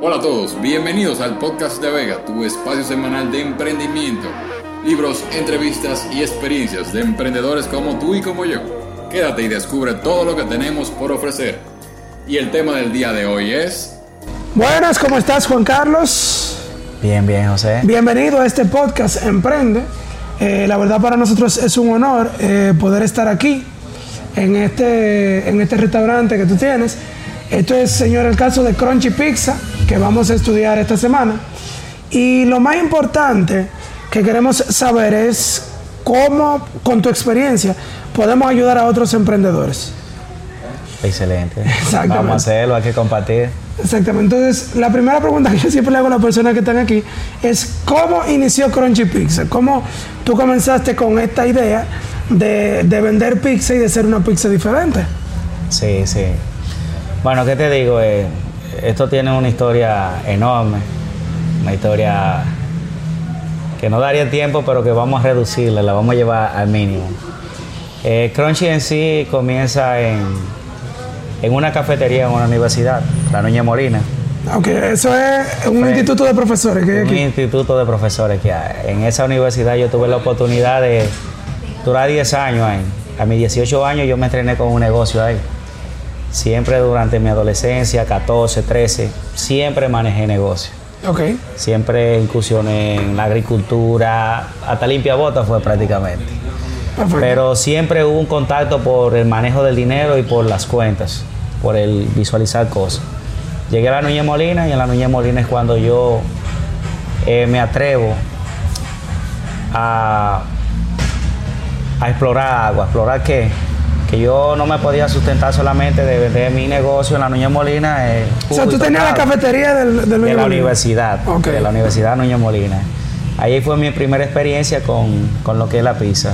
Hola a todos, bienvenidos al podcast de Vega, tu espacio semanal de emprendimiento, libros, entrevistas y experiencias de emprendedores como tú y como yo. Quédate y descubre todo lo que tenemos por ofrecer. Y el tema del día de hoy es... Buenas, ¿cómo estás Juan Carlos? Bien, bien, José. Bienvenido a este podcast Emprende. Eh, la verdad para nosotros es un honor eh, poder estar aquí en este, en este restaurante que tú tienes. Esto es, señor, el caso de Crunchy Pizza que vamos a estudiar esta semana. Y lo más importante que queremos saber es cómo, con tu experiencia, podemos ayudar a otros emprendedores. Excelente. Exactamente. Vamos a hacerlo, hay que compartir. Exactamente. Entonces, la primera pregunta que yo siempre le hago a las personas que están aquí es ¿cómo inició Crunchy Pizza? ¿Cómo tú comenzaste con esta idea de, de vender pizza y de ser una pizza diferente? Sí, sí. Bueno, ¿qué te digo? Eh, esto tiene una historia enorme, una historia que no daría tiempo, pero que vamos a reducirla, la vamos a llevar al mínimo. Eh, Crunchy en sí comienza en, en una cafetería en una universidad, la Nuña Molina. Ok, eso es un Fue- instituto de profesores que hay un aquí. instituto de profesores que hay. En esa universidad yo tuve la oportunidad de durar 10 años ahí. A mis 18 años yo me entrené con un negocio ahí. Siempre durante mi adolescencia, 14, 13, siempre manejé negocio. Ok, Siempre incursioné en la agricultura, hasta limpia bota fue prácticamente. perfecto. Pero siempre hubo un contacto por el manejo del dinero y por las cuentas, por el visualizar cosas. Llegué a la Nuña Molina y en la Nuña Molina es cuando yo eh, me atrevo a, a explorar agua. ¿Explorar qué? Que yo no me podía sustentar solamente de vender mi negocio en la Nuña Molina. eh, o sea, tú tenías la cafetería del, del de la universidad, Ok. de la Universidad Nuño Molina. Ahí fue mi primera experiencia con, con lo que es la pizza.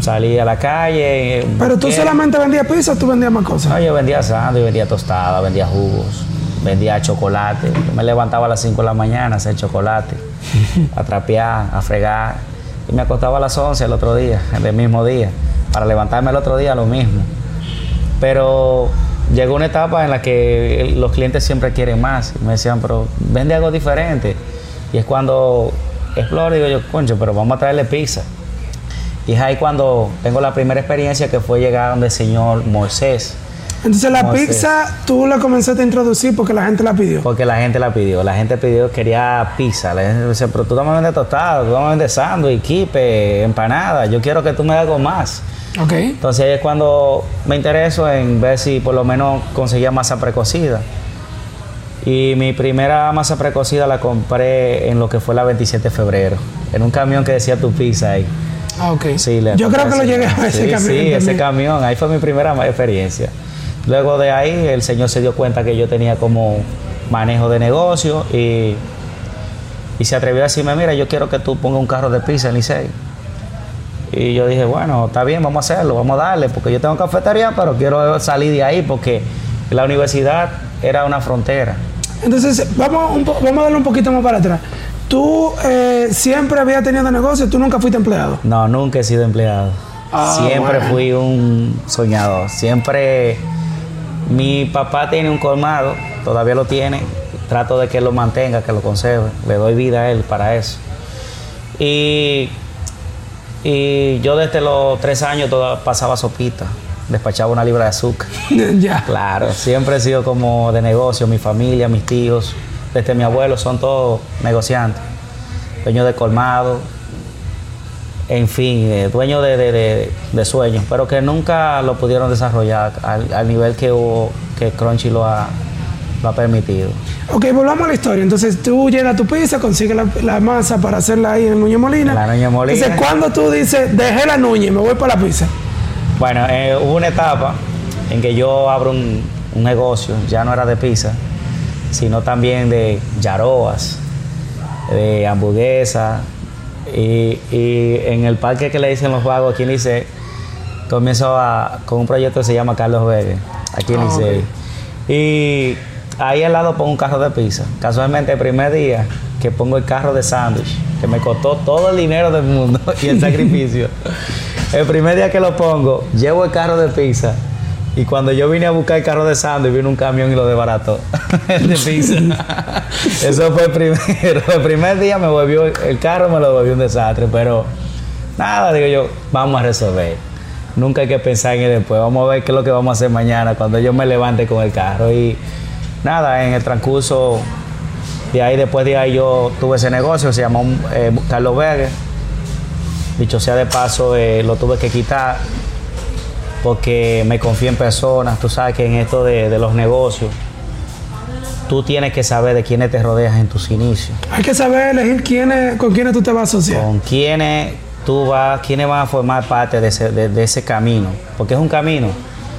Salí a la calle. eh, Pero tú solamente vendías pizza o tú vendías más cosas. No, yo vendía sándwich, vendía tostada, vendía jugos, vendía chocolate. Yo me levantaba a las 5 de la mañana a hacer chocolate, a trapear, a fregar. Y me acostaba a las 11 el otro día, el mismo día. Para levantarme el otro día lo mismo. Pero llegó una etapa en la que los clientes siempre quieren más. Me decían, pero vende algo diferente. Y es cuando exploro digo yo, concho, pero vamos a traerle pizza. Y es ahí cuando tengo la primera experiencia que fue llegar donde el señor Moisés. Entonces la ¿Cómo pizza tú la comenzaste a introducir porque la gente la pidió. Porque la gente la pidió. La gente pidió, quería pizza. La gente decía, pero tú no me vendes tostado, tú me vendes sándwich, kipe, empanada. Yo quiero que tú me hagas más. Ok. Entonces ahí es cuando me intereso en ver si por lo menos conseguía masa precocida. Y mi primera masa precocida la compré en lo que fue la 27 de febrero, en un camión que decía tu pizza ahí. Ah, ok. Sí, le Yo creo que lo llegué a ese sí, camión. Sí, ese también. camión, ahí fue mi primera experiencia. Luego de ahí el señor se dio cuenta que yo tenía como manejo de negocio y, y se atrevió a decirme, mira, yo quiero que tú pongas un carro de pizza en Licey. Y yo dije, bueno, está bien, vamos a hacerlo, vamos a darle, porque yo tengo cafetería, pero quiero salir de ahí porque la universidad era una frontera. Entonces, vamos, un vamos a darle un poquito más para atrás. Tú eh, siempre habías tenido negocio, tú nunca fuiste empleado. No, nunca he sido empleado. Ah, Siempre bueno. fui un soñador. Siempre mi papá tiene un colmado, todavía lo tiene. Trato de que lo mantenga, que lo conserve. Le doy vida a él para eso. Y, y yo desde los tres años toda- pasaba sopita. Despachaba una libra de azúcar. ya. Claro, siempre he sido como de negocio, mi familia, mis tíos, desde mi abuelo, son todos negociantes, dueños de colmado, en fin, eh, dueños de, de- de- de sueños, pero que nunca lo pudieron desarrollar al, al nivel que, hubo, que Crunchy lo ha, lo ha permitido. Ok, volvamos a la historia. Entonces, tú llenas tu pizza, consigues la, la masa para hacerla ahí en Nuño Molina. La Nuña Molina. Entonces, cuando tú dices, dejé la y me voy para la pizza? Bueno, eh, hubo una etapa en que yo abro un, un negocio, ya no era de pizza, sino también de yaroas, de hamburguesas. Y, y en el parque que le dicen los vagos aquí en Licey, comienzo a, con un proyecto que se llama Carlos Vélez, aquí en Ah, Licey. Y ahí al lado pongo un carro de pizza. Casualmente el primer día que pongo el carro de sándwich, que me costó todo el dinero del mundo y el sacrificio. el primer día que lo pongo, llevo el carro de pizza Y cuando yo vine a buscar el carro de y vino un camión y lo desbarató. el de pizza. Eso fue el primero. El primer día me volvió, el carro me lo volvió un desastre, pero nada, digo yo, vamos a resolver. Nunca hay que pensar en el después. Vamos a ver qué es lo que vamos a hacer mañana cuando yo me levante con el carro. Y nada, en el transcurso de ahí, después de ahí, yo tuve ese negocio, se llamó eh, Carlos Vega. Dicho sea de paso, eh, lo tuve que quitar porque me confío en personas. Tú sabes que en esto de, de los negocios, tú tienes que saber de quiénes te rodeas en tus inicios. Hay que saber elegir quiénes, con quiénes tú te vas a asociar. Con quiénes tú vas, quiénes van a formar parte de ese, de- de ese camino. Porque es un camino.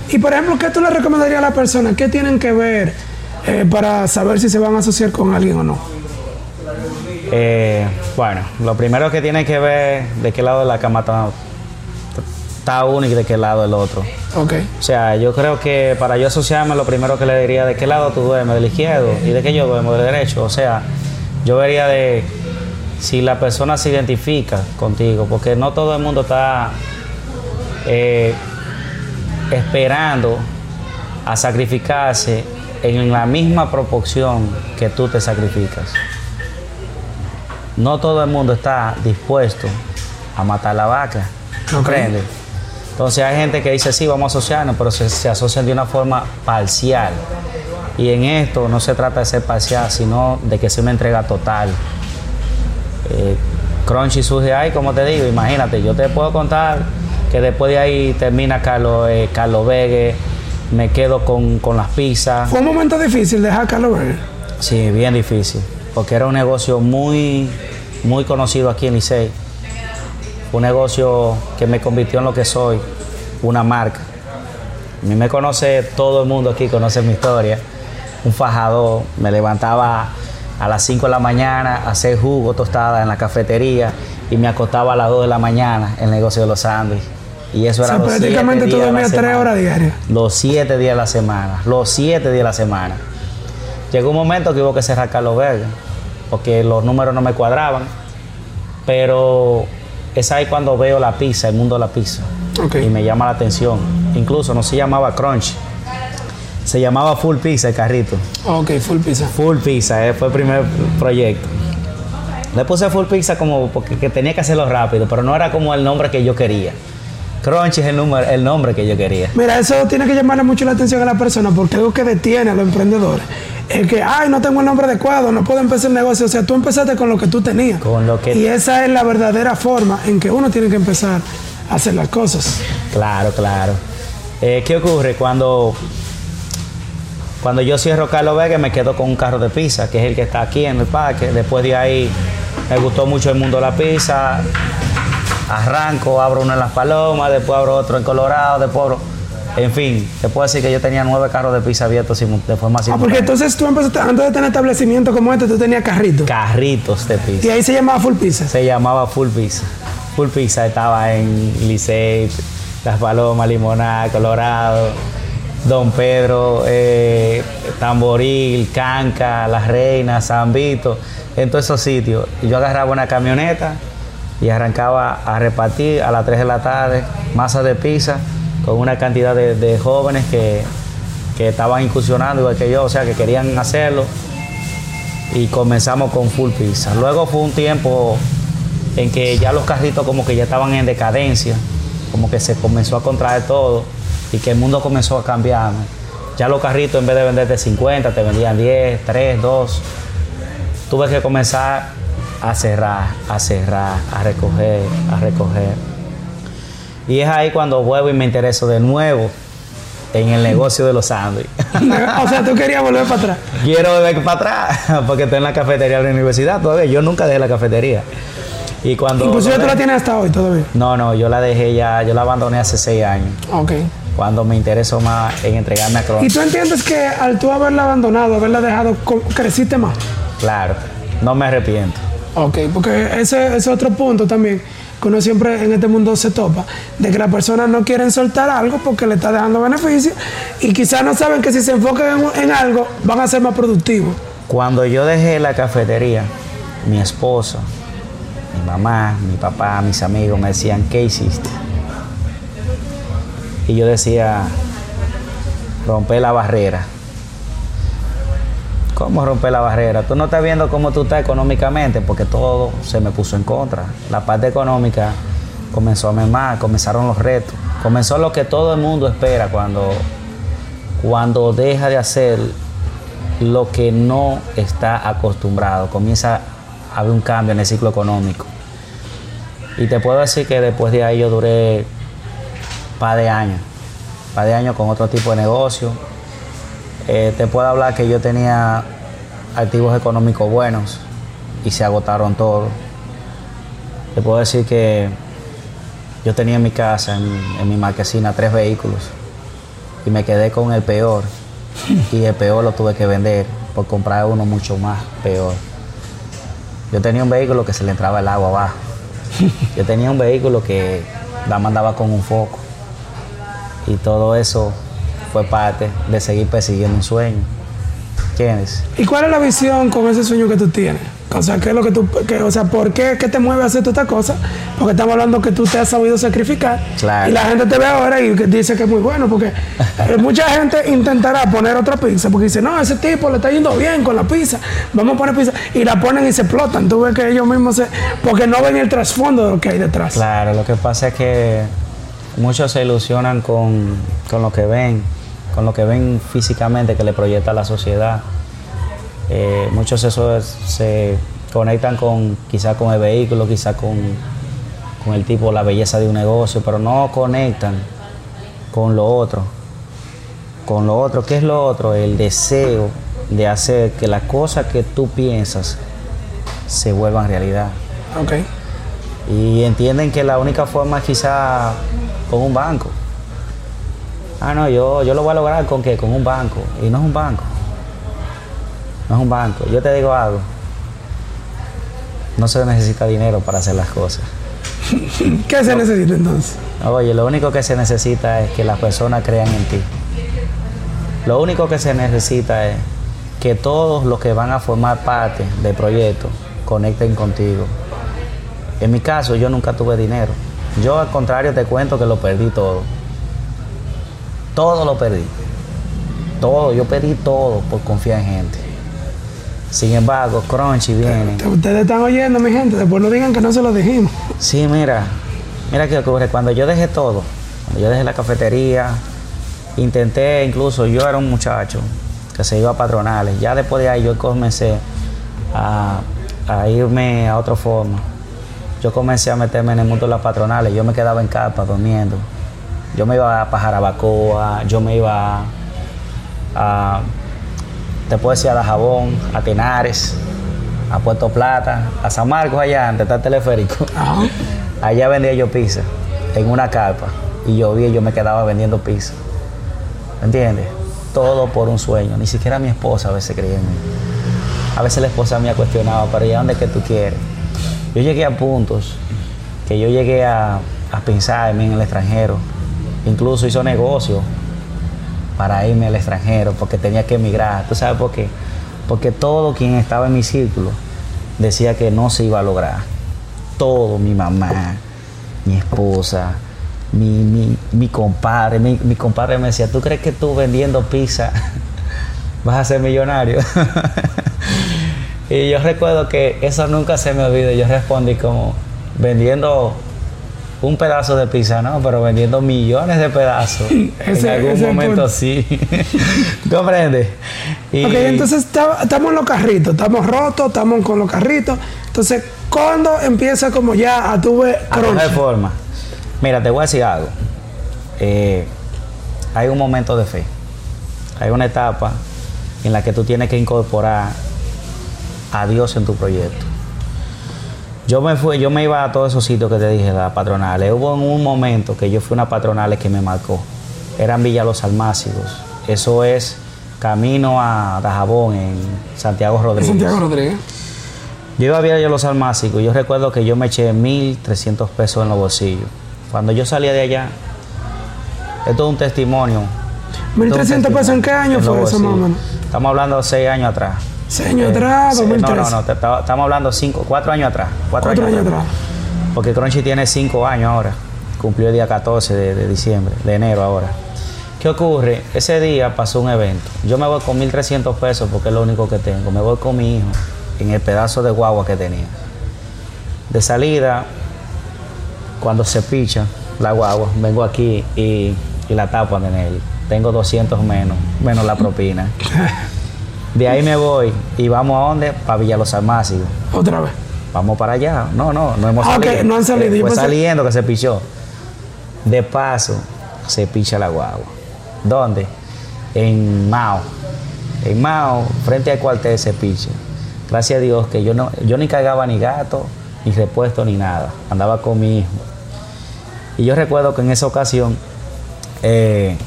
Y por ejemplo, ¿qué tú le recomendarías a las personas? ¿Qué tienen que ver eh, para saber si se van a asociar con alguien o no? Eh, bueno, lo primero que tiene que ver de qué lado de la cama está, está uno y de qué lado el otro. Ok. O sea, yo creo que para yo asociarme, lo primero que le diría de qué lado tú duermes, del izquierdo, y de qué yo duermo, del derecho. O sea, yo vería de si la persona se identifica contigo, porque no todo el mundo está eh, esperando a sacrificarse en la misma proporción que tú te sacrificas. No todo el mundo está dispuesto a matar la vaca. ¿Comprendes? Entonces hay gente que dice, sí, vamos a asociarnos, pero se, se asocian de una forma parcial. Y en esto no se trata de ser parcial, sino de que sea una entrega total. Eh, Crunchy surge ahí, como te digo, imagínate, yo te puedo contar que después de ahí termina Carlos, eh, Carlos Vegue, me quedo con, con las pizzas. Fue un momento difícil dejar Carlos Burger. Sí, bien difícil, porque era un negocio muy, muy conocido aquí en Licey. Un negocio que me convirtió en lo que soy, una marca. A mí me conoce todo el mundo aquí, conoce mi historia. Un fajador, me levantaba a las 5 de la mañana a hacer jugo tostada en la cafetería y me acostaba a las 2 de la mañana en el negocio de los sándwiches. Y eso O era sea, los siete prácticamente tú dormías tres semana. horas diarias. Los siete días de la semana. Los siete días de la semana. Llegó un momento que hubo que cerrar Carlos Vega, porque los números no me cuadraban. Pero es ahí cuando veo la pizza, el mundo de la pizza. Y me llama la atención. Incluso no se llamaba Crunch, se llamaba Full Pizza el carrito. Ok, full pizza. Full Pizza, eh, fue el primer proyecto. Le puse Full Pizza como porque que tenía que hacerlo rápido, pero no era como el nombre que yo quería. Crunch es el, número, el nombre que yo quería. Mira, eso tiene que llamarle mucho la atención a la persona porque algo que detiene a los emprendedores es que, ay, no tengo el nombre adecuado, no puedo empezar el negocio. O sea, tú empezaste con lo que tú tenías. Con lo que- Y esa es la verdadera forma en que uno tiene que empezar a hacer las cosas. Claro, claro. Eh, ¿Qué ocurre? Cuando, cuando yo cierro Carlos Vega, me quedo con un carro de pizza, que es el que está aquí en el parque. Después de ahí, me gustó mucho el mundo de la pizza. Arranco, abro uno en Las Palomas, después abro otro en Colorado, después abro... En fin, te puedo decir que yo tenía nueve carros de pizza abiertos de forma Ah, porque simultánea. entonces tú empezaste, antes de tener establecimiento como este, tú tenías carrito. Carritos de pizza. Y ahí se llamaba full pizza. Se llamaba Full Pizza. Full Pizza estaba en Licey, Las Palomas, Limonada, Colorado, Don Pedro, eh, Tamboril, Canca, Las Reinas, San Vito, en todos esos sitios. Y yo agarraba una camioneta y arrancaba a repartir a las 3 de la tarde masa de pizza con una cantidad de, jóvenes que, que estaban incursionando igual que yo, o sea, que querían hacerlo y comenzamos con full pizza. Luego fue un tiempo en que ya los carritos como que ya estaban en decadencia, como que se comenzó a contraer todo y que el mundo comenzó a cambiar. Ya los carritos en vez de venderte 50 te vendían 10, 3, 2. Tuve que comenzar a cerrar, a cerrar, a recoger, a recoger. Y es ahí cuando vuelvo y me intereso de nuevo en el negocio de los sándwiches. o sea, tú querías volver para atrás. Quiero ver para atrás, porque estoy en la cafetería de la universidad todavía. Yo nunca dejé la cafetería. Y cuando. Inclusive tú la tienes hasta hoy todavía. No, no, yo la dejé ya, yo la abandoné hace seis años. Ok. Cuando me interesó más en entregarme a ¿Y Cron. tú entiendes que al tú haberla abandonado, haberla dejado, creciste más? Claro, no me arrepiento. Ok, porque ese es otro punto también que uno siempre en este mundo se topa, de que las personas no quieren soltar algo porque le está dejando beneficio y quizás no saben que si se enfocan en, algo van a ser más productivos. Cuando yo dejé la cafetería, mi esposa, mi mamá, mi papá, mis amigos me decían, ¿qué hiciste? Y yo decía, romper la barrera. ¿Cómo romper la barrera? Tú no estás viendo cómo tú estás económicamente porque todo se me puso en contra. La parte económica comenzó a mermar, comenzaron los retos. Comenzó lo que todo el mundo espera cuando, cuando deja de hacer lo que no está acostumbrado. Comienza a haber un cambio en el ciclo económico. Y te puedo decir que después de ahí yo duré par de años, par de años con otro tipo de negocio. Eh, te puedo hablar que yo tenía activos económicos buenos y se agotaron todos. Te puedo decir que yo tenía en mi casa, en, mi marquesina, tres vehículos y me quedé con el peor. Y el peor lo tuve que vender por comprar uno mucho más peor. Yo tenía un vehículo que se le entraba el agua abajo. Yo tenía un vehículo que la mandaba con un foco. Y todo eso fue parte de seguir persiguiendo un sueño. ¿Entiendes? ¿Y cuál es la visión con ese sueño que tú tienes? O sea, ¿qué es lo que tú, o sea, ¿por qué, qué te mueve a hacer toda esta cosa? Porque estamos hablando que tú te has sabido sacrificar. Claro. Y la gente te ve ahora y dice que es muy bueno, porque eh, mucha gente intentará poner otra pizza, porque dice, no, ese tipo le está yendo bien con la pizza, vamos a poner pizza. Y la ponen y se explotan. Tú ves que ellos mismos se. Porque no ven el trasfondo de lo que hay detrás. Claro, lo que pasa es que muchos se ilusionan con, con lo que ven, con lo que ven físicamente que le proyecta la sociedad eh, muchos eso se conectan con quizás con el vehículo, quizás con, con el tipo, la belleza de un negocio, pero no conectan con lo otro. Con lo otro, ¿qué es lo otro? El deseo de hacer que las cosas que tú piensas se vuelvan realidad. Y entienden que la única forma es quizá con un banco. Ah, no, yo, yo lo voy a lograr con qué? Con un banco. Y no es un banco no es un banco. Yo te digo algo, no se necesita dinero para hacer las cosas. ¿Qué se necesita entonces? Oye, lo único que se necesita es que las personas crean en ti. Lo único que se necesita es que todos los que van a formar parte del proyecto conecten contigo. En mi caso, yo nunca tuve dinero. Yo al contrario te cuento que lo perdí todo. Todo lo perdí. Todo, yo perdí todo por confiar en gente. Sin embargo, Crunchy viene. Ustedes están oyendo, mi gente, después no digan que no se lo dijimos. Sí, mira, mira qué ocurre. Cuando yo dejé todo, cuando yo dejé la cafetería, intenté, incluso yo era un muchacho que se iba a patronales. Ya después de ahí yo comencé a, irme a otra forma. Yo comencé a meterme en el mundo de las patronales. Yo me quedaba en carpa durmiendo. Yo me iba a Jarabacoa, yo me iba a te puedo decir a Dajabón, a Tenares, a Puerto Plata, a San Marcos allá, antes está el teleférico. Allá vendía yo pizza, en una carpa. Y llovía y yo me quedaba vendiendo pizza. ¿Entiendes? Todo por un sueño. Ni siquiera mi esposa a veces creía en mí. A veces la esposa me ha cuestionado, pero ¿y dónde es que tú quieres? Yo llegué a puntos que yo llegué a, a pensar en mí en el extranjero. Incluso hizo negocio para irme al extranjero, porque tenía que emigrar. ¿Tú sabes por qué? Porque todo quien estaba en mi círculo decía que no se iba a lograr. Todo, mi mamá, mi esposa, mi, mi, compadre. Mi, mi, compadre me decía, ¿tú crees que tú vendiendo pizza vas a ser millonario? y yo recuerdo que eso nunca se me olvidó. Yo respondí como, vendiendo un pedazo de pizza, ¿no? Pero vendiendo millones de pedazos. en algún momento sí. ¿Comprendes? Ok, entonces estamos en los carritos, estamos rotos, estamos con los carritos. Entonces, ¿cuándo empieza como ya a tu ver A forma. Mira, te voy a decir algo. Eh, hay un momento de fe. Hay una etapa en la que tú tienes que incorporar a Dios en tu proyecto. Yo me fui, yo me iba a todos esos sitios que te dije, las patronales. Hubo en un momento que yo fui a una patronales que me marcó. Eran Villa Los Almácigos. Eso es camino a Dajabón, en Santiago Rodríguez. Santiago Rodríguez. Yo iba a Villa Los Almácigos. Yo recuerdo que yo me eché 1.300 pesos en los bolsillos. Cuando yo salía de allá, esto es un testimonio. ¿1.300 pesos en qué año fue eso, mamá? Estamos hablando de seis años atrás. Señor atrás, 2013. No, no, no, estamos hablando cinco, cuatro años atrás. Cuatro, años, atrás. Porque Crunchy tiene cinco años ahora. Cumplió el día 14 de, diciembre, de enero ahora. ¿Qué ocurre? Ese día pasó un evento. Yo me voy con 1.300 pesos porque es lo único que tengo. Me voy con mi hijo en el pedazo de guagua que tenía. De salida, cuando se picha la guagua, vengo aquí y, y la tapan en él. Tengo 200 menos, menos la propina. De ahí me voy y vamos a dónde? Para Villa Los Almácigos. Otra vez. Vamos para allá. No, no, no hemos Ah, salido. no han salido. Eh, Fue pensé- saliendo que se pichó. De paso, se picha la guagua. ¿Dónde? En Mao. En Mao, frente al cuartel se picha. Gracias a Dios que yo no, yo ni cargaba ni gato, ni repuesto, ni nada. Andaba con mi hijo. Y yo recuerdo que en esa ocasión eh,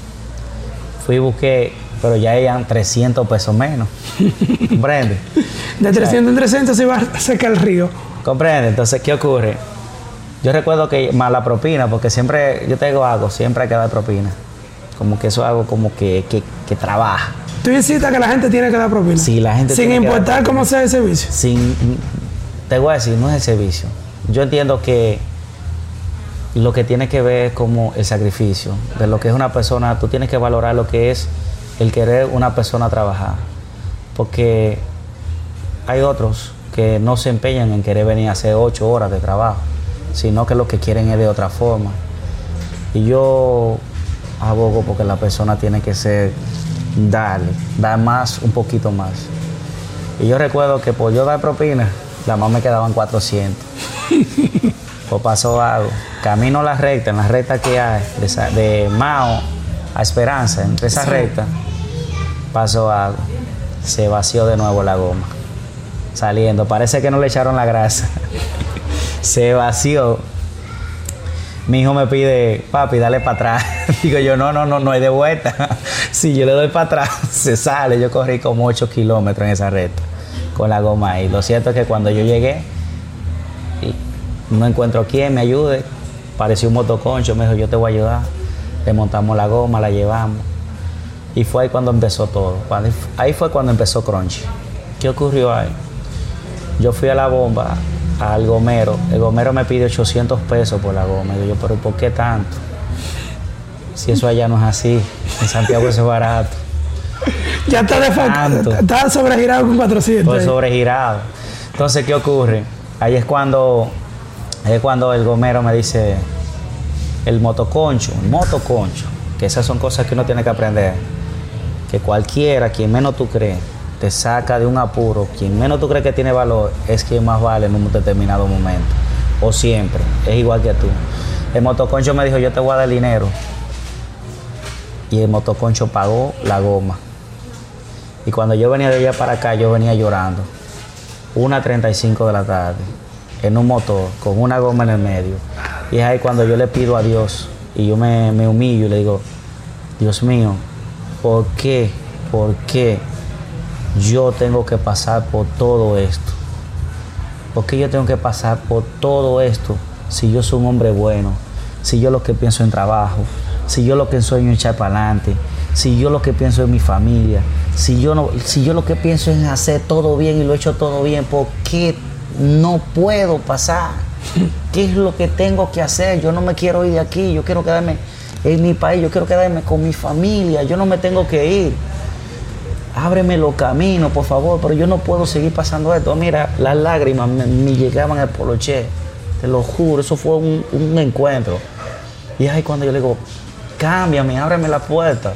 fui y busqué, pero ya eran 300 pesos menos. ¿Comprende? De 300 en 300 se iba cerca el río. ¿Comprende? Entonces, ¿qué ocurre? Yo recuerdo que más la propina, porque siempre, yo te digo algo, siempre hay que dar propina. Como que eso es algo como que, que, que trabaja. Tú insistas que la gente tiene que dar propina. Sí, la gente Sin tiene que dar importar cómo sea el servicio. Sin, te voy a decir, no es el servicio. Yo entiendo que lo que tiene que ver es como el sacrificio de lo que es una persona. Tú tienes que valorar lo que es el querer una persona trabajar. Porque hay otros que no se empeñan en querer venir a hacer ocho horas de trabajo, sino que lo que quieren es de otra forma. Y yo abogo porque la persona tiene que ser, darle, dar más, un poquito más. Y yo recuerdo que por yo dar propina, la más me quedaban 400. pues pasó algo. Camino a la recta, en la recta que hay, de Mao a Esperanza, entre esa Sí. recta, pasó algo. Se vació de nuevo la goma. Saliendo, parece que no le echaron la grasa. Se vació. Mi hijo me pide, papi, dale para atrás. Digo yo, no, no, no, no hay de vuelta. Si yo le doy para atrás, se sale. Yo corrí como 8 kilómetros en esa recta con la goma ahí. Lo cierto es que cuando yo llegué, no encuentro quien me ayude. Pareció un motoconcho, me dijo, yo te voy a ayudar. Le montamos la goma, la llevamos. Y fue ahí cuando empezó todo. Cuando- Ahí fue cuando empezó Crunchy. ¿Qué ocurrió ahí? Yo fui a la bomba, al gomero. El gomero me pide 800 pesos por la goma. Y yo, pero ¿por qué tanto? Si eso allá no es así. En Santiago eso es barato. Ya está de Está sobregirado con 400. Todo ahí. sobregirado. Entonces, ¿qué ocurre? Ahí es cuando, ahí es cuando el gomero me dice, el motoconcho, el motoconcho, que esas son cosas que uno tiene que aprender. Que cualquiera, quien menos tú crees, te saca de un apuro, quien menos tú crees que tiene valor, es quien más vale en un determinado momento. O siempre, es igual que tú. El motoconcho me dijo, yo te voy a dar dinero. Y el motoconcho pagó la goma. Y cuando yo venía de allá para acá, yo venía llorando. 1.35 de la tarde, en un motor, con una goma en el medio. Y es ahí cuando yo le pido a Dios y yo me, me humillo y le digo, Dios mío, ¿por qué? ¿Por qué yo tengo que pasar por todo esto? ¿Por qué yo tengo que pasar por todo esto si yo soy un hombre bueno? Si yo lo que pienso en trabajo, si yo lo que sueño es echar para adelante, si yo lo que pienso en mi familia, si yo, no, si yo lo que pienso es hacer todo bien y lo he hecho todo bien, ¿por qué no puedo pasar? ¿Qué es lo que tengo que hacer? Yo no me quiero ir de aquí, yo quiero quedarme en mi país, yo quiero quedarme con mi familia, yo no me tengo que ir ábreme los caminos, por favor, pero yo no puedo seguir pasando esto. Mira, las lágrimas me, llegaban al poloché, te lo juro, eso fue un, un encuentro. Y ahí cuando yo le digo, cámbiame, ábreme la puerta.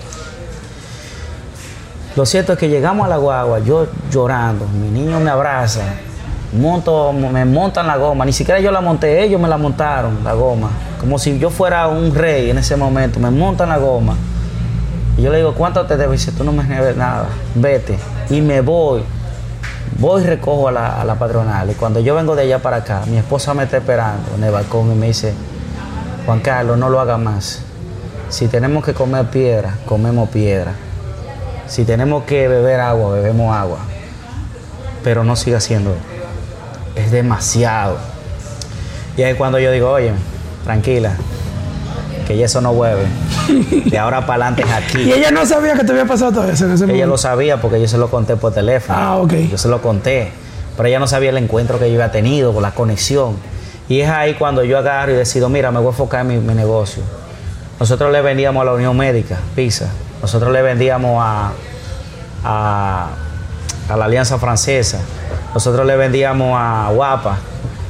Lo cierto es que llegamos a la guagua, yo llorando, mi niño me abraza, monto, me montan la goma, ni siquiera yo la monté, ellos me la montaron, la goma, como si yo fuera un rey en ese momento, me montan la goma. Y yo le digo, ¿cuánto te debo? Y dice, tú no me debes nada, vete. Y me voy. Voy y recojo a la, a la patronal. Y cuando yo vengo de allá para acá, mi esposa me está esperando en el balcón y me dice, Juan Carlos, no lo haga más. Si tenemos que comer piedra, comemos piedra. Si tenemos que beber agua, bebemos agua. Pero no siga esto. Es demasiado. Y ahí cuando yo digo, oye, tranquila, que ya eso no vuelve. De ahora para adelante es aquí. Y ella no sabía que te había pasado todo eso en ese Ella momento. lo sabía porque yo se lo conté por teléfono. Ah, ok. Yo se lo conté. Pero ella no sabía el encuentro que yo había tenido, con la conexión. Y es ahí cuando yo agarro y decido, mira, me voy a enfocar en mi, mi negocio. nosotros le vendíamos a la Unión Médica, pizza. Nosotros le vendíamos a, a, a la Alianza Francesa. Nosotros le vendíamos a Guapa.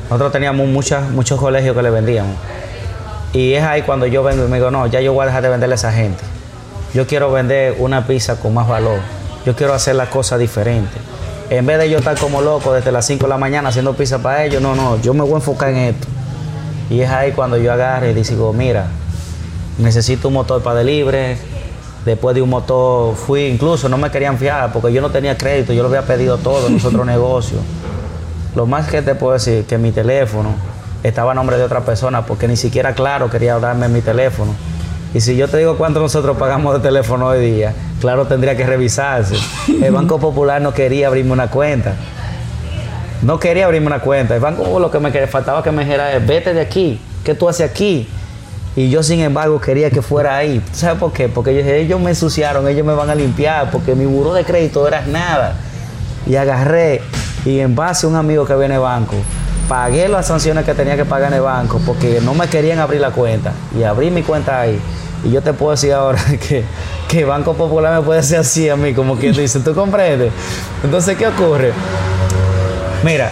Nosotros teníamos muchos colegios que le vendíamos. Y es ahí cuando yo vengo y me digo, no, ya yo voy a dejar de venderle a esa gente. Yo quiero vender una pizza con más valor. Yo quiero hacer las cosas diferentes. En vez de yo estar como loco desde las 5 de la mañana haciendo pizza para ellos, no, no, yo me voy a enfocar en esto. Y es ahí cuando yo agarre y digo, mira, necesito un motor para delivery. Después de un motor fui, incluso no me querían fiar porque yo no tenía crédito, yo lo había pedido todo en otro negocio. Lo más que te puedo decir que mi teléfono estaba a nombre de otra persona porque ni siquiera Claro quería darme mi teléfono. Y si yo te digo cuánto nosotros pagamos de teléfono hoy día, claro tendría que revisarse. El Banco Popular no quería abrirme una cuenta. No quería abrirme una cuenta. El banco lo que me faltaba que me dijera es, vete de aquí, ¿qué tú haces aquí? Y yo, sin embargo, quería que fuera ahí. ¿Sabes por qué? Porque ellos, me ensuciaron, ellos me van a limpiar, porque mi buró de crédito era nada. Y agarré, y en base a un amigo que viene banco, pagué las sanciones que tenía que pagar en el banco, porque no me querían abrir la cuenta. Y abrí mi cuenta ahí. Y yo te puedo decir ahora que, que Banco Popular me puede hacer así a mí, como quien dice, ¿tú comprendes? Entonces, ¿qué ocurre? Mira,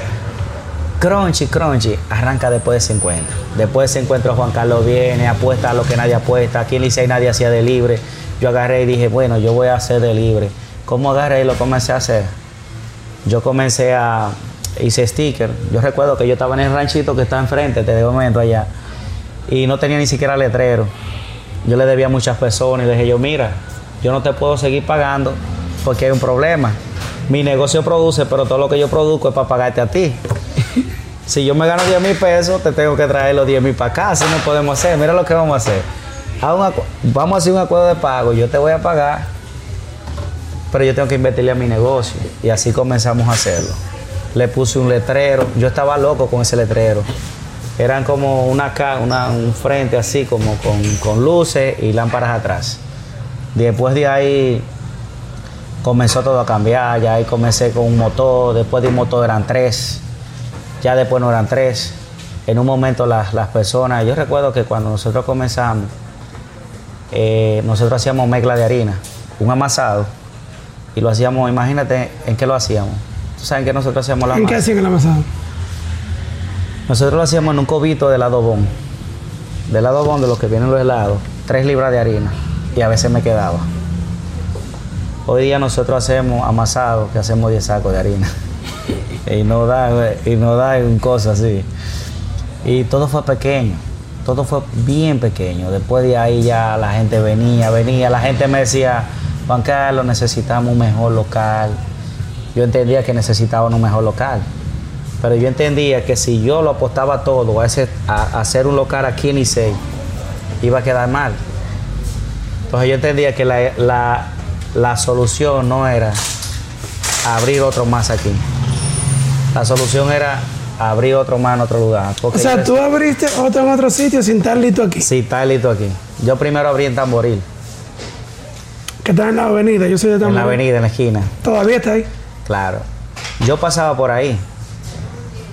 Crunchy, Crunchy, arranca después de ese encuentro. Después de ese encuentro Juan Carlos viene, apuesta a lo que nadie apuesta. Aquí en Licey nadie hacía de libre. Yo agarré y dije, bueno, yo voy a hacer de libre. ¿Cómo agarré y lo comencé a hacer? Yo comencé a... Hice sticker. Yo recuerdo que yo estaba en el ranchito que está enfrente, te digo momento allá. Y no tenía ni siquiera letrero. Yo le debía a muchas personas y le dije yo, mira, yo no te puedo seguir pagando porque hay un problema. Mi negocio produce, pero todo lo que yo produzco es para pagarte a ti. Si yo me gano 10 mil pesos, te tengo que traer los 10 mil para acá. Así no podemos hacer. Mira lo que vamos a hacer. vamos a hacer un acuerdo de pago. Yo te voy a pagar, pero yo tengo que invertirle a mi negocio. Y así comenzamos a hacerlo. Le puse un letrero. Yo estaba loco con ese letrero. Eran como una, una un frente así, como con, con luces y lámparas atrás. Después de ahí comenzó todo a cambiar. Ya ahí comencé con un motor. Después de un motor eran tres ya después no eran tres. En un momento las, personas, yo recuerdo que cuando nosotros comenzamos, eh, nosotros hacíamos mezcla de harina, un amasado, y lo hacíamos, imagínate en qué lo hacíamos. ¿Tú sabes en qué nosotros hacíamos la ¿En qué hacían el amasado? Nosotros lo hacíamos en un cobito de ladobón. De ladobón, de los que vienen los helados, tres libras de harina, y a veces me quedaba. Hoy día nosotros hacemos amasado, que hacemos 10 sacos de harina y no da, y no da un cosa así. Y todo fue pequeño, todo fue bien pequeño. Después de ahí ya la gente venía, venía, la gente me decía, Juan Carlos, necesitamos un mejor local. Yo entendía que necesitaban un mejor local. Pero yo entendía que si yo lo apostaba todo a, ese, a, hacer un local aquí en Licey, iba a quedar mal. Entonces yo entendía que la, la, la solución no era abrir otro más aquí. La solución era abrir otro más en otro lugar. O sea, tú abriste otro en otro sitio sin estar listo aquí. Sí, está listo aquí. Yo primero abrí en Tamboril. Que está en la avenida, yo soy de Tamboril. En la avenida, en la esquina. ¿Todavía está ahí? Claro. Yo pasaba por ahí.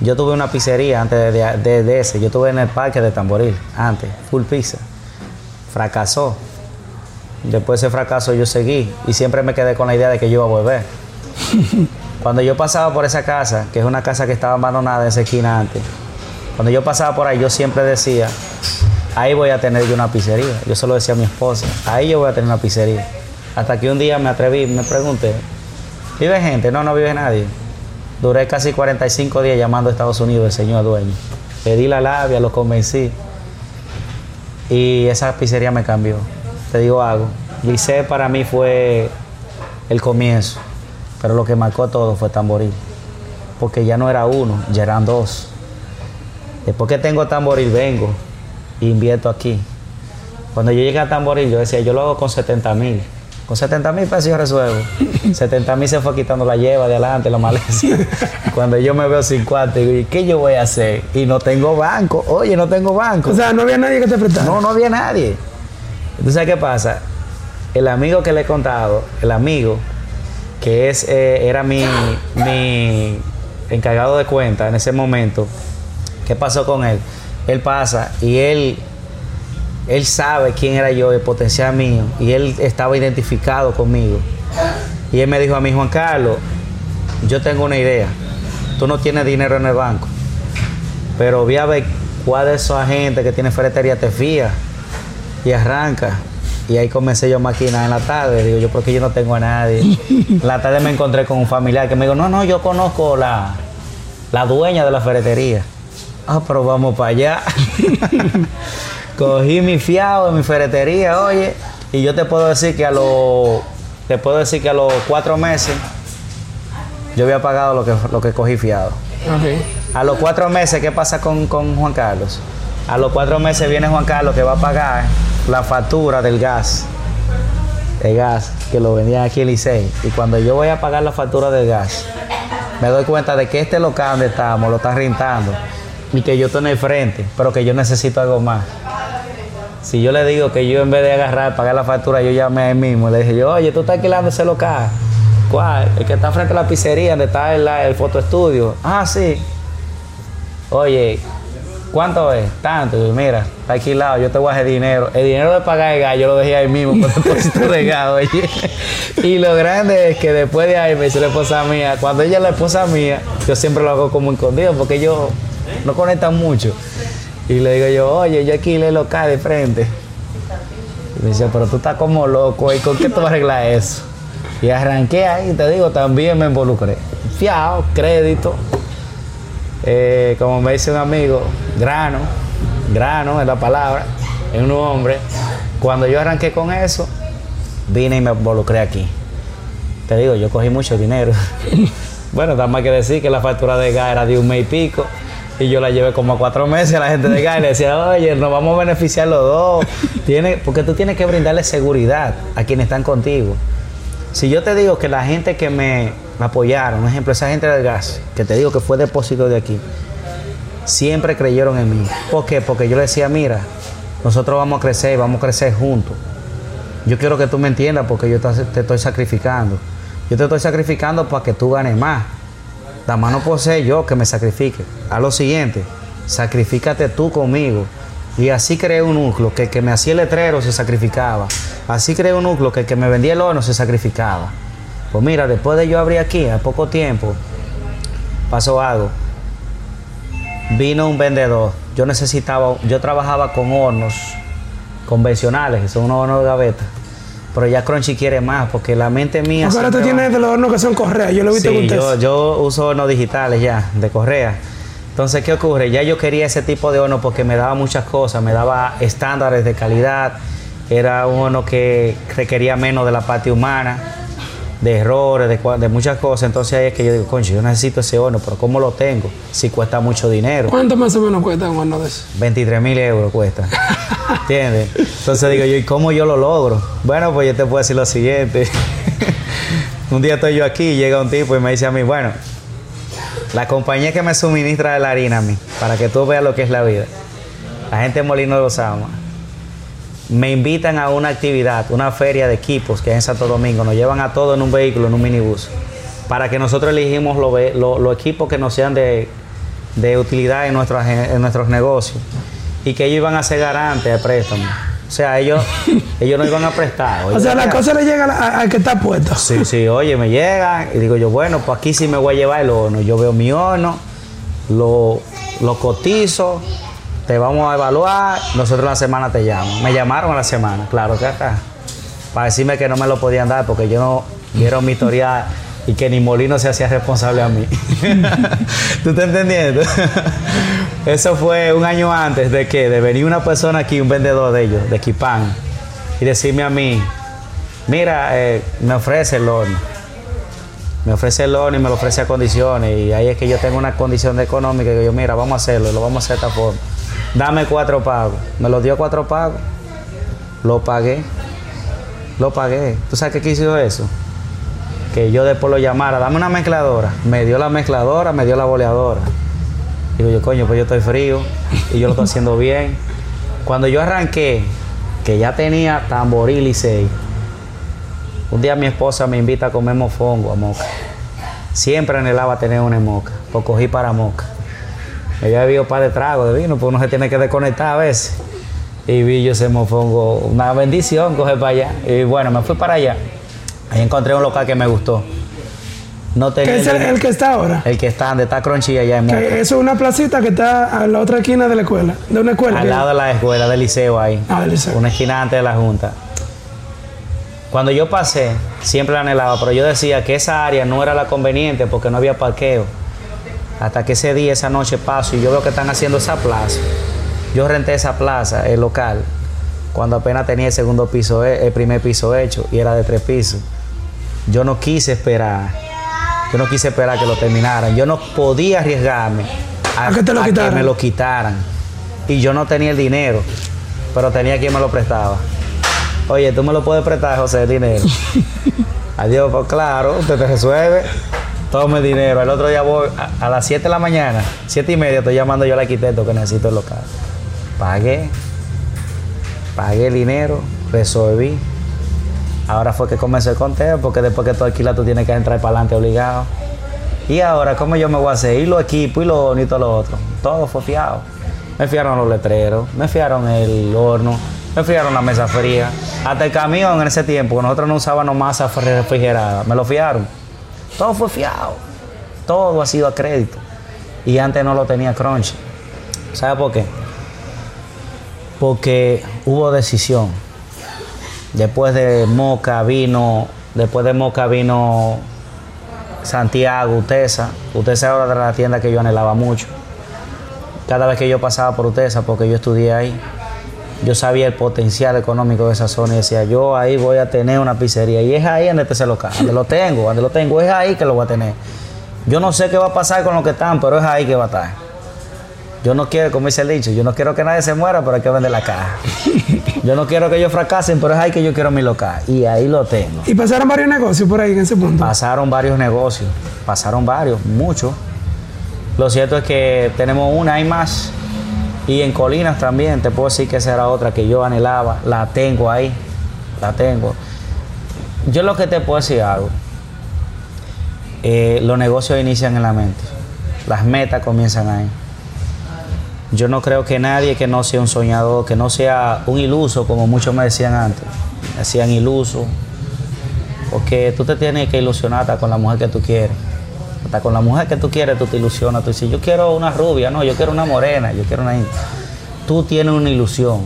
Yo tuve una pizzería antes de, ese. Yo tuve en el parque de Tamboril, antes, full pizza. Fracasó. Después de ese fracaso yo seguí y siempre me quedé con la idea de que yo iba a volver. Cuando yo pasaba por esa casa, que es una casa que estaba abandonada en esa esquina antes, cuando yo pasaba por ahí, yo siempre decía, ahí voy a tener yo una pizzería. Yo solo decía a mi esposa, ahí yo voy a tener una pizzería. Hasta que un día me atreví, me pregunté, ¿vive gente? No, no vive nadie. Duré casi 45 días llamando a Estados Unidos el señor dueño. Pedí la labia, lo convencí. Y esa pizzería me cambió. Te digo algo. Licey para mí fue el comienzo. Pero lo que marcó todo fue Tamboril. Porque ya no era uno, ya eran dos. Después que tengo Tamboril, vengo e invierto aquí. Cuando yo llegué a Tamboril, yo decía, yo lo hago con 70 mil. Con 70 mil pesos yo resuelvo. 70 mil se fue quitando la lleva de adelante, la maleza. Cuando yo me veo sin cuarto, digo, ¿y qué yo voy a hacer? Y no tengo banco. Oye, no tengo banco. O sea, no había nadie que te prestara. No, no había nadie. Entonces, ¿qué pasa? El amigo que le he contado, el amigo, que es, eh, era mi, mi encargado de cuenta en ese momento, ¿qué pasó con él? Él pasa y él él sabe quién era yo, el potencial mío, y él estaba identificado conmigo. Y él me dijo a mí, Juan Carlos, yo tengo una idea. Tú no tienes dinero en el banco, pero voy a ver cuál de esos agentes que tiene ferretería te fía y arranca. Y ahí comencé yo a maquinar en la tarde. Digo yo, porque yo no tengo a nadie. En la tarde me encontré con un familiar que me dijo, no, no, yo conozco la, la dueña de la ferretería. Ah, pero vamos para allá. Cogí mi fiado en mi ferretería, oye, y yo te puedo decir que a los te puedo decir que a los cuatro meses yo había pagado lo que, lo que cogí fiado. A los cuatro meses, ¿qué pasa con, con Juan Carlos? A los cuatro meses viene Juan Carlos que va a pagar la factura del gas. El gas que lo vendían aquí en Licey. Y cuando yo voy a pagar la factura del gas, me doy cuenta de que este local donde estamos lo están rentando y que yo estoy en el frente, pero que yo necesito algo más. Si yo le digo que yo en vez de agarrar, pagar la factura, yo llamé a él mismo y le dije yo, oye, tú estás alquilando ese local. ¿Cuál? El que está frente a la pizzería, donde está el, el fotoestudio. Ah, sí. Oye, ¿cuánto es? Tanto. Y yo, mira, está alquilado, yo te voy a hacer dinero. El dinero de pagar el gas, yo lo dejé ahí mismo por depósito de gas, oye. Y lo grande es que después de ahí me hizo la esposa mía. Cuando ella es la esposa mía, yo siempre lo hago como escondido porque ellos no conectan mucho. Y le digo yo, oye, yo alquilé el local de frente. Me dice, pero tú estás como loco, ¿y con qué tú vas a arreglar eso? Y arranqué ahí, te digo, también me involucré. Fiado, crédito. Eh, como me dice un amigo, grano, grano es la palabra, es un hombre. Cuando yo arranqué con eso, vine y me involucré aquí. Te digo, yo cogí mucho dinero. bueno, nada más que decir que la factura de gas era de un mes y pico. Y yo la llevé como a cuatro meses a la gente de gas y le decía, oye, nos vamos a beneficiar los dos. Tiene, porque tú tienes que brindarle seguridad a quienes están contigo. Si yo te digo que la gente que me apoyaron, por ejemplo, esa gente del gas, que te digo que fue depósito de aquí, siempre creyeron en mí. ¿Por qué? Porque yo le decía, mira, nosotros vamos a crecer y vamos a crecer juntos. Yo quiero que tú me entiendas porque yo te, estoy sacrificando. Yo te estoy sacrificando para que tú ganes más. La mano puedo ser yo que me sacrifique. A lo siguiente, sacrifícate tú conmigo. Y así creé un núcleo que el que me hacía el letrero se sacrificaba. Así creé un núcleo que el que me vendía el horno se sacrificaba. Pues mira, después de yo abrir aquí, a poco tiempo, pasó algo. Vino un vendedor. Yo necesitaba, yo trabajaba con hornos convencionales, que son unos hornos de gaveta. Pero ya Crunchy quiere más, porque la mente mía. Ahora tú tienes de los hornos que son correas, yo lo he visto Sí, con yo, yo uso hornos digitales ya, de correa. Entonces, ¿qué ocurre? Ya yo quería ese tipo de horno porque me daba muchas cosas, me daba estándares de calidad, era un horno que requería menos de la parte humana, de errores, de, de muchas cosas. Entonces ahí es que yo digo, concho, yo necesito ese horno, pero ¿cómo lo tengo? Si cuesta mucho dinero. ¿Cuánto más o menos cuesta un horno de eso? 23 mil euros cuesta. ¿Entiendes? Entonces digo yo, ¿y cómo yo lo logro? Bueno, pues yo te puedo decir lo siguiente. un día estoy yo aquí llega un tipo y me dice a mí, bueno, la compañía que me suministra la harina a mí, para que tú veas lo que es la vida, la gente de Molino los Almas, me invitan a una actividad, una feria de equipos que es en Santo Domingo, nos llevan a todos en un vehículo, en un minibús, para que nosotros elegimos los lo- los equipos que nos sean de, de utilidad en nuestros, en nuestros negocios y que ellos iban a ser garantes de préstamo. O sea, ellos, ellos no iban a prestar. O sea, la cosa le llega al que está puesto. Sí, sí, oye, me llegan y digo yo, bueno, pues aquí sí me voy a llevar el horno. Yo veo mi horno, lo, lo cotizo, te vamos a evaluar, nosotros la semana te llamamos. Me llamaron a la semana, claro que acá, para decirme que no me lo podían dar porque yo no quiero mi historial y que ni Molino se hacía responsable a mí. ¿Tú estás entendiendo? Eso fue un año antes de que, de venir una persona aquí, un vendedor de ellos, de Kipán, y decirme a mí, mira, eh, me ofrece el horno. Me ofrece el horno y me lo ofrece a condiciones. Y ahí es que yo tengo una condición económica que yo, mira, vamos a hacerlo, lo vamos a hacer de esta forma. Dame cuatro pagos. Me lo dio cuatro pagos. Lo pagué. Lo pagué. ¿Tú sabes qué quiso eso? Que yo después lo llamara, dame una mezcladora. Me dio la mezcladora, me dio la boleadora. Digo yo, coño, pues yo estoy frío y yo lo estoy haciendo bien. Cuando yo arranqué, que ya tenía tamboril y seis, un día mi esposa me invita a comer mofongo a Moca. Siempre anhelaba tener una Moca, pues cogí para Moca. Me había bebido un par de tragos de vino, pues uno se tiene que desconectar a veces. Y vi yo ese mofongo, una bendición, coge para allá. Y bueno, me fui para allá. Ahí encontré un local que me gustó. No tenía ¿Qué es el, el que está ahora? el que está donde está Crunchy allá en eso es una placita que está a la otra esquina de la escuela. De una escuela. Al lado de la escuela del liceo ahí. Ah, del liceo. Una esquina antes de la junta. Cuando yo pasé, siempre la anhelaba, pero yo decía que esa área no era la conveniente porque no había parqueo. Hasta que ese día, esa noche paso y yo veo que están haciendo esa plaza. Yo renté esa plaza, el local, cuando apenas tenía el segundo piso, he- el primer piso hecho y era de tres pisos. Yo no quise esperar, yo no quise esperar que lo terminaran. Yo no podía arriesgarme ¿A que te lo a quitaran? me lo quitaran. Y yo no tenía el dinero, pero tenía quien me lo prestaba. Oye, tú me lo puedes prestar, José, el dinero. Adiós, pues claro, usted te resuelve. Tome dinero. El otro día voy a, las 7 de la mañana, 7 y media, estoy llamando yo al arquitecto que necesito el local. Pagué, pagué el dinero, resolví. Ahora fue que comenzó el conteo, porque después que tú alquilas, tú tienes que entrar para adelante obligado. Y ahora, ¿cómo yo me voy a hacer? Y los equipos, y lo bonito, lo otro. Todo fue. Me fiaron los letreros, me fiaron el horno, me fiaron la mesa fría. Hasta el camión en ese tiempo, que nosotros no usábamos masa refrigerada, me lo fiaron. Todo fue fiado. Todo ha sido a crédito. Y antes no lo tenía Crunchy. ¿Sabe por qué? Porque hubo decisión. Después de Moca vino, después de Moca vino Santiago, Utesa. Utesa era de la tienda que yo anhelaba mucho. Cada vez que yo pasaba por Utesa, porque yo estudié ahí, yo sabía el potencial económico de esa zona y decía, yo ahí voy a tener una pizzería. Y es ahí donde está ese local, donde lo tengo, donde lo tengo, es ahí que lo voy a tener. Yo no sé qué va a pasar con los que están, pero es ahí que va a estar. Yo no quiero, como dice el dicho, yo no quiero que nadie se muera, pero hay que vender la caja. Yo no quiero que ellos fracasen, pero es ahí que yo quiero mi local. Y ahí lo tengo. Y pasaron varios negocios por ahí en ese punto. Pasaron varios negocios, pasaron varios, muchos. Lo cierto es que tenemos una y más. Y en Colinas también, te puedo decir que esa era otra que yo anhelaba. La tengo ahí, la tengo. Yo lo que te puedo decir algo. Eh, los negocios inician en la mente. Las metas comienzan ahí. Yo no creo que nadie que no sea un soñador, que no sea un iluso, como muchos me decían antes. Decían iluso, porque tú te tienes que ilusionar con la mujer que tú quieres. Hasta con la mujer que tú quieres, tú te ilusionas. Tú dices, yo quiero una rubia, no, yo quiero una morena, yo quiero una... india". Tú tienes una ilusión.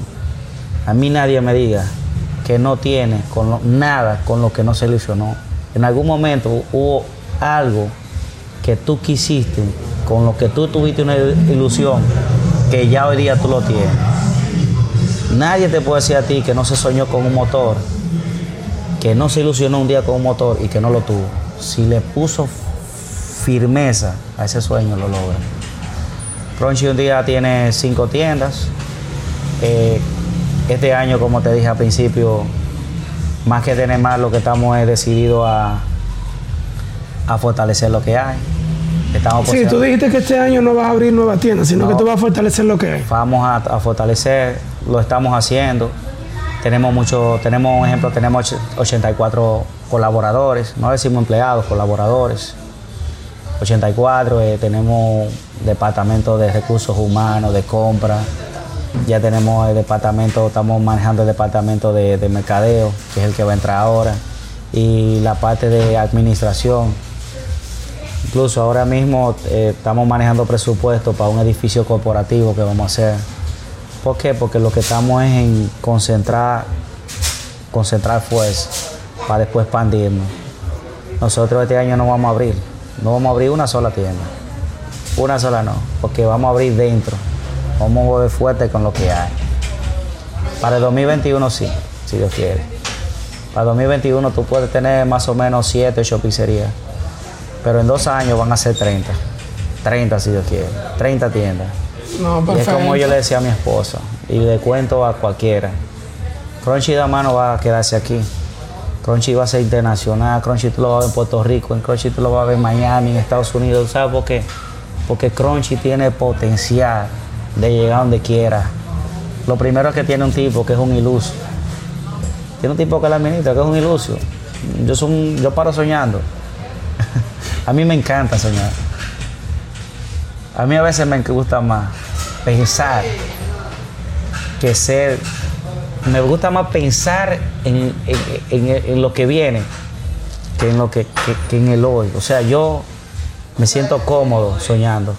A mí nadie me diga que no tiene con nada con lo que no se ilusionó. En algún momento hubo algo que tú quisiste, con lo que tú tuviste una ilusión, que ya hoy día tú lo tienes. Nadie te puede decir a ti que no se soñó con un motor, que no se ilusionó un día con un motor y que no lo tuvo. Si le puso firmeza a ese sueño, lo logra. Crunchy un día tiene cinco tiendas. Eh, este año, como te dije al principio, más que tener más, lo que estamos es decididos a, a fortalecer lo que hay. Estamos Sí, tú dijiste que este año no vas a abrir nuevas tiendas, sino No. que tú vas a fortalecer lo que hay. vamos a, a fortalecer, lo estamos haciendo. Tenemos mucho, tenemos un ejemplo, tenemos och- 84 colaboradores, no decimos empleados, colaboradores. 84, eh, tenemos departamento de recursos humanos, de compra. Ya tenemos el departamento, estamos manejando el departamento de, de mercadeo, que es el que va a entrar ahora. Y la parte de administración, Incluso ahora mismo eh, estamos manejando presupuesto para un edificio corporativo que vamos a hacer. ¿Por qué? Porque lo que estamos es en concentrar, concentrar fuerza para después expandirnos. Nosotros este año no vamos a abrir, no vamos a abrir una sola tienda. Una sola no, porque vamos a abrir dentro. Vamos a mover fuerte con lo que hay. Para el 2021 sí, si Dios quiere. Para el 2021 tú puedes tener más o menos 7, 8 pizzerías. Pero en dos años van a ser 30. 30 si Dios quiere. 30 tiendas. No, Y es como yo le decía a mi esposa. Y le cuento a cualquiera. Crunchy Dama no va a quedarse aquí. Crunchy va a ser internacional. Crunchy tú lo vas a ver en Puerto Rico. En Crunchy tú lo vas a ver en Miami, en Estados Unidos. ¿Sabes por qué? Porque Crunchy tiene potencial de llegar donde quiera. Lo primero es que tiene un tipo que es un iluso. Tiene un tipo que la administra, que es un iluso. Yo, soy un- yo paro soñando. a mí me encanta soñar. A mí a veces me gusta más pensar que ser, me gusta más pensar en, lo que viene que en lo que en el hoy. O sea, yo me siento cómodo soñando.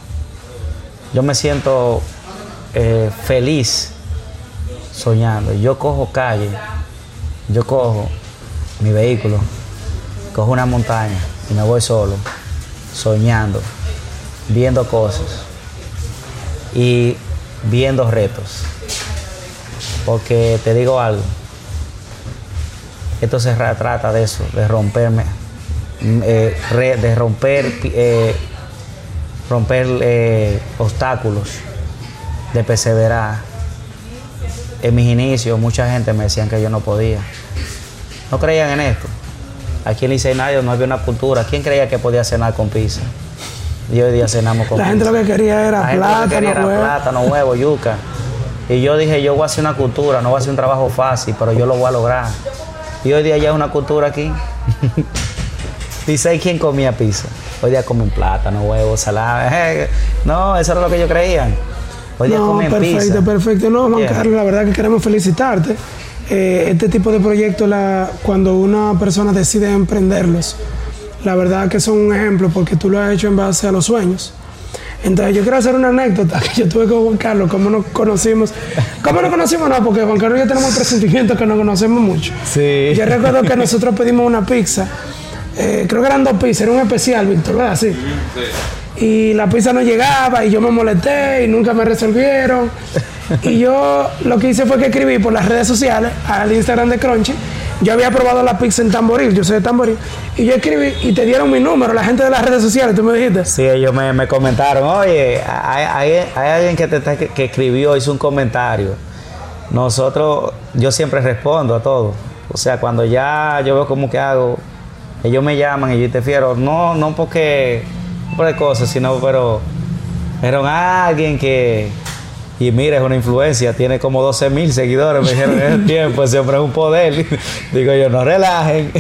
Yo me siento eh, feliz soñando. Yo cojo calle, yo cojo mi vehículo, cojo una montaña y me voy solo, soñando, viendo cosas y viendo retos. Porque te digo algo, esto se ra- trata de eso, de romperme, mm, eh, de romper, eh, romper eh, obstáculos, de perseverar. En mis inicios mucha gente me decían que yo no podía. No creían en esto. Aquí en Licey no había una cultura. ¿Quién creía que podía cenar con pizza? Y hoy día cenamos con La gente pizza. lo que quería era La gente lo que plátano, quería era plátano, huevo, yuca. Y yo dije, yo voy a hacer una cultura, no voy a hacer un trabajo fácil, pero yo lo voy a lograr. Y hoy día ya es una cultura aquí. Dice, ¿y quién comía pizza? Hoy día comen plátano, huevo, salada. No, eso era lo que ellos creían. Hoy día No, comen perfecto, pizza. perfecto. No, Juan Yeah. Carlos, la verdad que queremos felicitarte. Eh, este tipo de proyectos, la, cuando una persona decide emprenderlos, la verdad que son un ejemplo porque tú lo has hecho en base a los sueños. Entonces, yo quiero hacer una anécdota que yo tuve con Juan Carlos, cómo nos conocimos. ¿Cómo nos conocimos? No, porque Juan Carlos y yo tenemos un presentimiento que nos conocemos mucho. Sí. Yo recuerdo que nosotros pedimos una pizza. eh, creo que eran dos pizzas, era un especial, Víctor, ¿verdad? Sí. Y la pizza no llegaba y yo me molesté y nunca me resolvieron. Y yo lo que hice fue que escribí por las redes sociales al Instagram de Crunchy. Yo había probado la pizza en Tamboril, yo soy de Tamboril. Y yo escribí y te dieron mi número, la gente de las redes sociales, tú me dijiste. Sí, ellos me, me comentaron, oye, hay, hay- alguien que, te que, que escribió, hizo un comentario. Nosotros, yo siempre respondo a todo. O sea, cuando ya yo veo como que hago, ellos me llaman y yo te fiero, no, no porque no por cosas, sino pero era alguien que y mira, es una influencia, tiene como 12 mil seguidores, me dijeron en el tiempo, siempre es un poder. Digo yo, no relajen.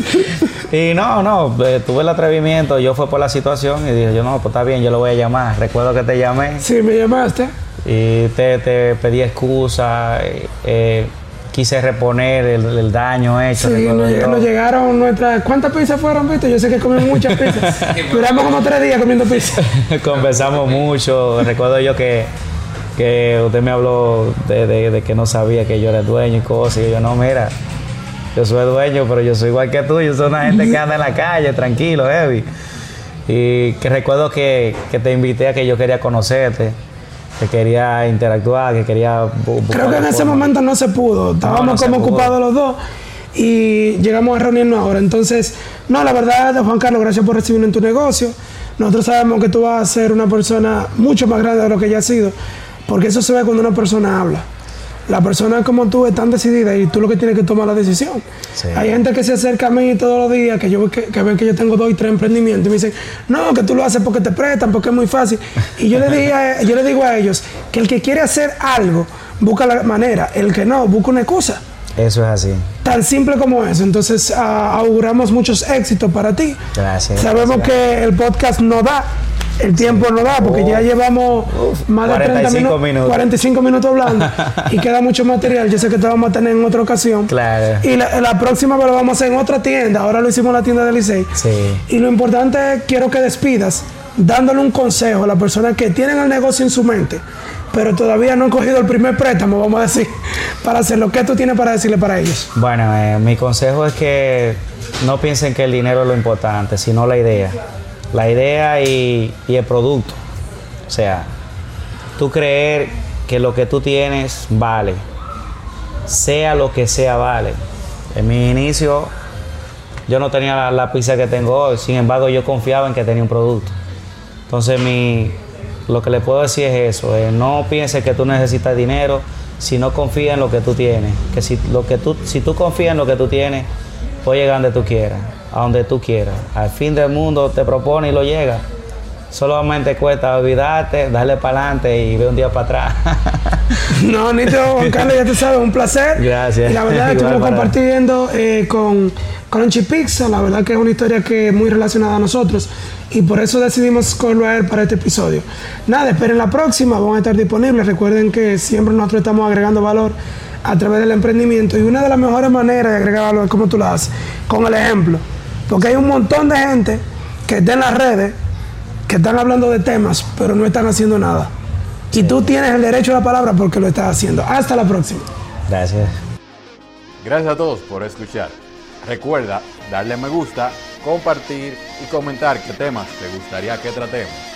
y no, no, eh, tuve el atrevimiento, yo fue por la situación y dije yo, no, pues está bien, yo lo voy a llamar. Recuerdo que te llamé Sí, me llamaste. y te, te pedí excusa, eh, eh, quise reponer el, el daño hecho. Sí, nos, llegaron nuestras. ¿Cuántas pizzas fueron, Víctor? Yo sé que comimos muchas pizzas. Duramos como tres días comiendo pizza. Conversamos mucho. Recuerdo yo que, que usted me habló de, de- de que no sabía que yo era dueño y cosas. Y yo, no, mira, yo soy dueño, pero yo soy igual que tú. Yo soy una gente que anda en la calle, tranquilo, heavy. Y que recuerdo que, que te invité a que yo quería conocerte, que quería interactuar, que quería Creo que en ese forma. momento no se pudo. Estábamos no como ocupados los dos y llegamos a reunirnos ahora. Entonces, no, la verdad, Juan Carlos, gracias por recibirnos en tu negocio. Nosotros sabemos que tú vas a ser una persona mucho más grande de lo que ya has sido, porque eso se ve cuando una persona habla. La persona como tú es tan decidida y tú lo que tienes que tomar la decisión. Sí. Hay gente que se acerca a mí todos los días, que yo que, que ven que yo tengo dos y tres emprendimientos y me dicen, no, que tú lo haces porque te prestan, porque es muy fácil. Y yo le, dije a- yo le digo a ellos que el que quiere hacer algo, busca la manera, el que no, busca una excusa. Eso es así. Tan simple como eso. Entonces, ah, auguramos muchos éxitos para ti. Gracias. Sabemos gracias. que el podcast no da, el tiempo no da, porque ya llevamos más de 30 45 minutos, minutos. 45 minutos hablando y queda mucho material. Yo sé que te vamos a tener en otra ocasión. Claro. Y la, la próxima vez lo vamos a hacer en otra tienda. Ahora lo hicimos en la tienda de Licey. Sí. Y lo importante es, quiero que despidas dándole un consejo a las personas que tienen el negocio en su mente, pero todavía no han cogido el primer préstamo, vamos a decir, para hacer lo que tú tienes para decirle para ellos. Bueno, eh, mi consejo es que no piensen que el dinero es lo importante, sino la idea. La idea y, el producto. O sea, tú creer que lo que tú tienes vale. Sea lo que sea, vale. En mi inicio, yo no tenía la, pizza que tengo hoy. Sin embargo, yo confiaba en que tenía un producto. Entonces, mi, lo que le puedo decir es eso: no pienses que tú necesitas dinero, sino confía en lo que tú tienes. Que si, lo que tú, si tú confías en lo que tú tienes, puedes llegar donde tú quieras, a donde tú quieras. Al fin del mundo te propone y lo llega. Solamente cuesta olvidarte, darle para adelante y ver un día para atrás. No, Nito, Juan Carlos, ya te sabes, un placer. Gracias. Y la verdad, estuvimos compartiendo eh, con Crunchy Pizza, la verdad que es una historia que es muy relacionada a nosotros y por eso decidimos cogerlo a él para este episodio. Nada, esperen la próxima, van a estar disponibles. Recuerden que siempre nosotros estamos agregando valor a través del emprendimiento y una de las mejores maneras de agregar valor es como tú lo haces, con el ejemplo. Porque hay un montón de gente que está en las redes, que están hablando de temas, pero no están haciendo nada. Y tú tienes el derecho a la palabra porque lo estás haciendo. Hasta la próxima. Gracias. Gracias a todos por escuchar. Recuerda darle me gusta, compartir y comentar qué temas te gustaría que tratemos.